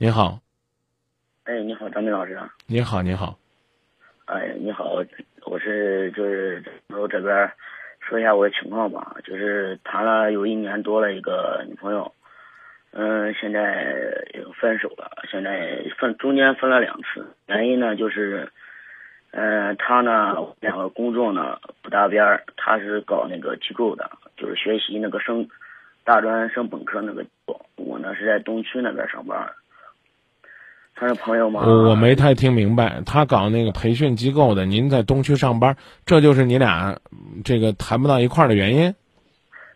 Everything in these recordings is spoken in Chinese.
您好，哎，你好，张明老师啊。您好，你好。哎，你好，我是就是我这边说一下我的情况吧，就是谈了有一年多了一个女朋友，嗯，现在分手了，现在分中间分了两次，原因呢就是，嗯，他呢两个工作呢不搭边儿，他是搞那个机构的，就是学习那个升大专升本科那个，我呢是在东区那边上班。他是朋友吗？我我没太听明白，他搞那个培训机构的，您在东区上班，这就是你俩这个谈不到一块儿的原因？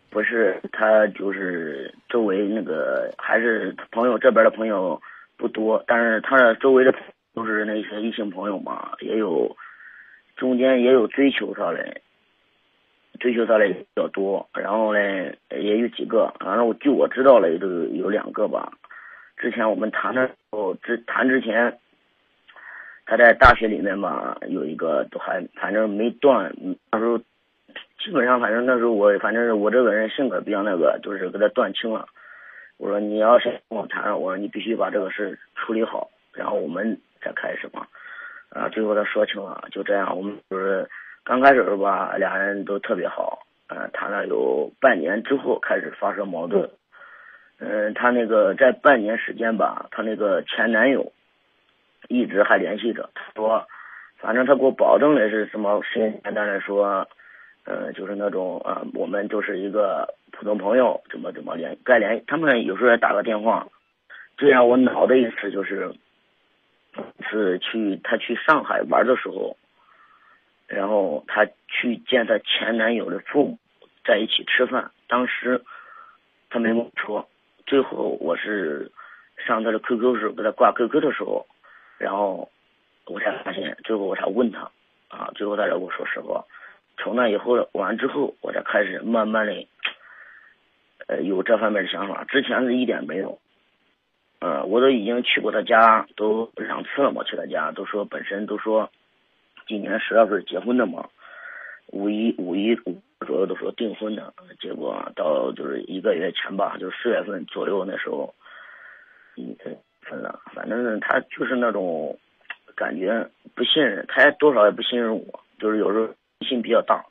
不是，他就是周围那个还是朋友这边的朋友不多，但是他的周围的都是那些异性朋友嘛，也有中间也有追求他的，追求他的比较多，然后呢也有几个，反正我据我知道了，都有两个吧。之前我们谈的时候，之谈之前，他在大学里面吧，有一个都还反正没断。那时候基本上，反正那时候我反正是我这个人性格比较那个，就是给他断清了。我说你要是跟我谈，我说你必须把这个事处理好，然后我们再开始嘛。啊，最后他说清了，就这样，我们就是刚开始吧，俩人都特别好。呃，谈了有半年之后，开始发生矛盾。嗯，她那个在半年时间吧，她那个前男友一直还联系着。他说，反正他给我保证的是什么？简单的说，呃，就是那种啊，我们就是一个普通朋友，怎么怎么联该联。他们有时候也打个电话。最让我恼的一次就是，是去他去上海玩的时候，然后她去见她前男友的父母，在一起吃饭。当时他没跟我说。最后我是上他的 QQ 时候给他挂 QQ 的时候，然后我才发现，最后我才问他，啊，最后他才跟我说实话。从那以后完之后，我才开始慢慢的，呃，有这方面的想法。之前是一点没有，呃，我都已经去过他家都两次了嘛，去他家都说本身都说，今年十月份结婚的嘛，五一五一五。左右都说订婚的，结果到就是一个月前吧，就四月份左右那时候，嗯，分了。反正他就是那种感觉不信任，他也多少也不信任我。就是有时候心比较大，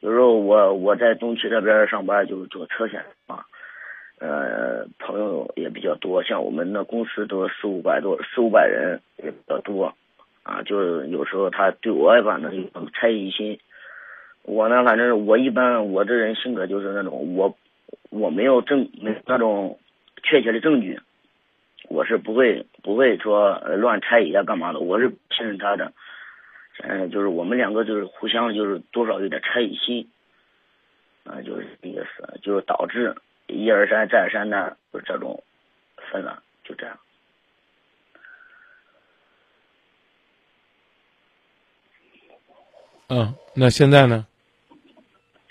有时候我我在东区这边上班，就是做车险啊，呃，朋友也比较多，像我们那公司都四五百多，四五百人也比较多，啊，就是有时候他对我反正有猜疑心。我呢，反正我一般，我这人性格就是那种，我我没有证，没那种确切的证据，我是不会不会说乱猜疑啊，干嘛的？我是信任他的，嗯，就是我们两个就是互相就是多少有点猜疑心，啊，就是意思，就是导致一而再再而三的就这种分了，就这样。嗯，那现在呢？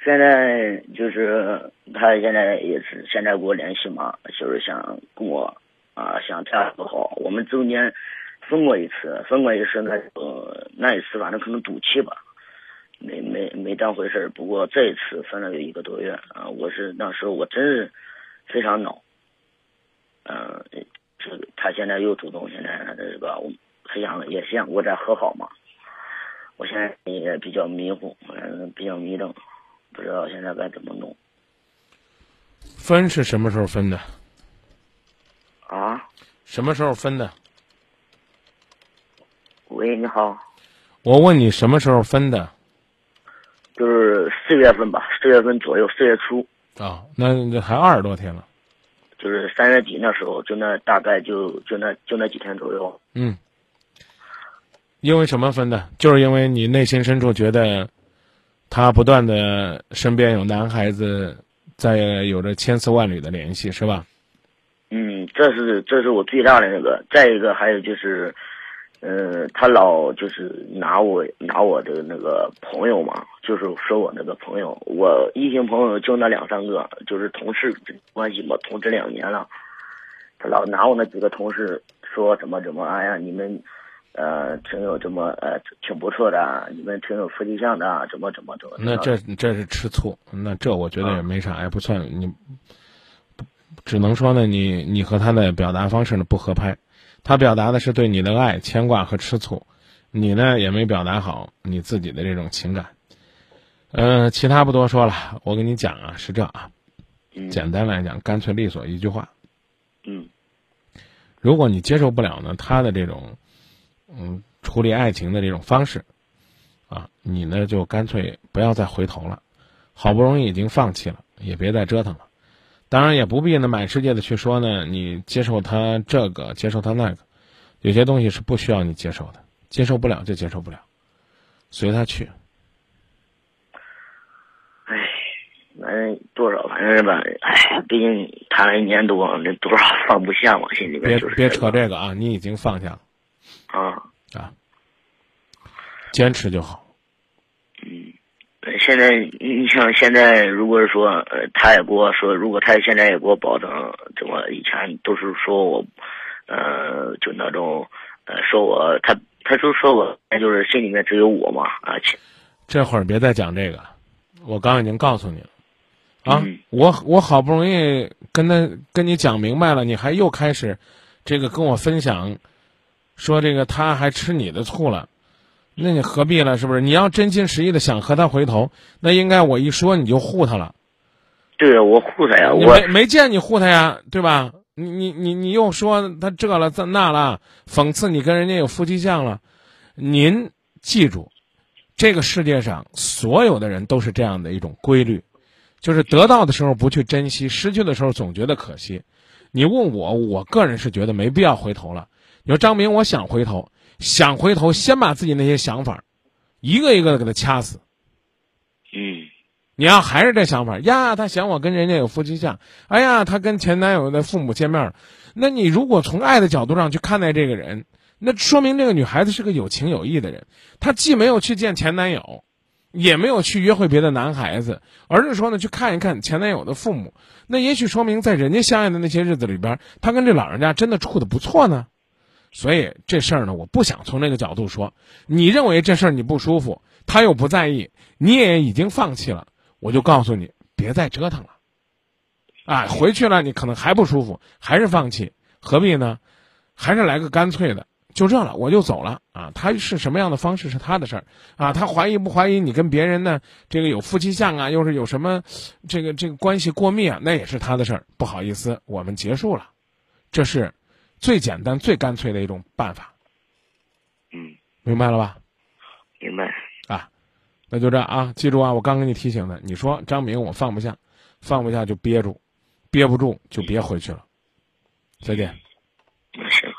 现在就是他现在也是现在给我联系嘛，就是想跟我啊想这样不好。我们中间分过一次，分过一次那呃那一次反正可能赌气吧，没没没当回事儿不过这一次分了有一个多月啊，我是那时候我真是非常恼。嗯，这个他现在又主动，现在这个我很想也想跟我再和好嘛。我现在也比较迷糊，嗯，比较迷瞪。不知道现在该怎么弄。分是什么时候分的？啊？什么时候分的？喂，你好。我问你什么时候分的？就是四月份吧，四月份左右，四月初。啊，那那还二十多天了。就是三月底那时候，就那大概就就那就那几天左右。嗯。因为什么分的？就是因为你内心深处觉得。他不断的身边有男孩子在有着千丝万缕的联系，是吧？嗯，这是这是我最大的那个。再一个还有就是，呃，他老就是拿我拿我的那个朋友嘛，就是说我那个朋友，我异性朋友就那两三个，就是同事关系嘛，同职两年了，他老拿我那几个同事说怎么怎么，哎呀，你们。呃，挺有这么呃，挺不错的，你们挺有夫妻相的，怎么怎么怎么？那这这是吃醋，那这我觉得也没啥，也不算你只能说呢，你你和他的表达方式呢不合拍，他表达的是对你的爱、牵挂和吃醋，你呢也没表达好你自己的这种情感。呃，其他不多说了，我跟你讲啊，是这啊，嗯简单来讲，干脆利索一句话，嗯如果你接受不了呢他的这种嗯处理爱情的这种方式，啊，你呢就干脆不要再回头了，好不容易已经放弃了，也别再折腾了。当然也不必呢满世界的去说呢，你接受他这个，接受他那个，有些东西是不需要你接受的，接受不了就接受不了，随他去。唉，反正多少，反正吧，唉，毕竟谈了一年多，这多少放不下嘛，心里别面就是别扯这这个啊，你已经放下了个啊。啊，坚持就好。嗯现在你像现在，如果是说，呃，他也给我说，如果他现在也给我保证，怎么以前都是说我，呃，就那种，呃，说我他他就说我，就是心里面只有我嘛，啊，其这会儿别再讲这个，我刚已经告诉你了，啊，嗯我我好不容易跟他跟你讲明白了，你还又开始，这个跟我分享，说这个他还吃你的醋了，那你何必了？是不是？你要真心实意的想和他回头，那应该我一说你就护他了，对我护他呀，我没没见你护他呀，对吧？你你你你又说他这了这那了，讽刺你跟人家有夫妻相了，您记住，这个世界上所有的人都是这样的一种规律，就是得到的时候不去珍惜，失去的时候总觉得可惜。你问我，我个人是觉得没必要回头了。你说张明，我想回头，想回头，先把自己那些想法，一个一个的给他掐死。嗯你要还是这想法呀，他嫌我跟人家有夫妻相，哎呀，他跟前男友的父母见面了，那你如果从爱的角度上去看待这个人，那说明这个女孩子是个有情有义的人，她既没有去见前男友，也没有去约会别的男孩子，而是说呢去看一看前男友的父母，那也许说明在人家相爱的那些日子里边，她跟这老人家真的处的不错呢。所以这事儿呢，我不想从这个角度说。你认为这事儿你不舒服，他又不在意，你也已经放弃了，我就告诉你，别再折腾了。啊，回去了你可能还不舒服，还是放弃，何必呢？还是来个干脆的，就这了，我就走了啊。他是什么样的方式是他的事儿啊，他怀疑不怀疑你跟别人呢？这个有夫妻相啊，又是有什么这个这个关系过密啊，那也是他的事儿。不好意思，我们结束了，这是最简单、最干脆的一种办法，嗯，明白了吧？明白。啊，那就这啊，记住啊，我刚给你提醒的，你说张明我放不下，放不下就憋住，憋不住就别回去了。再见。那行。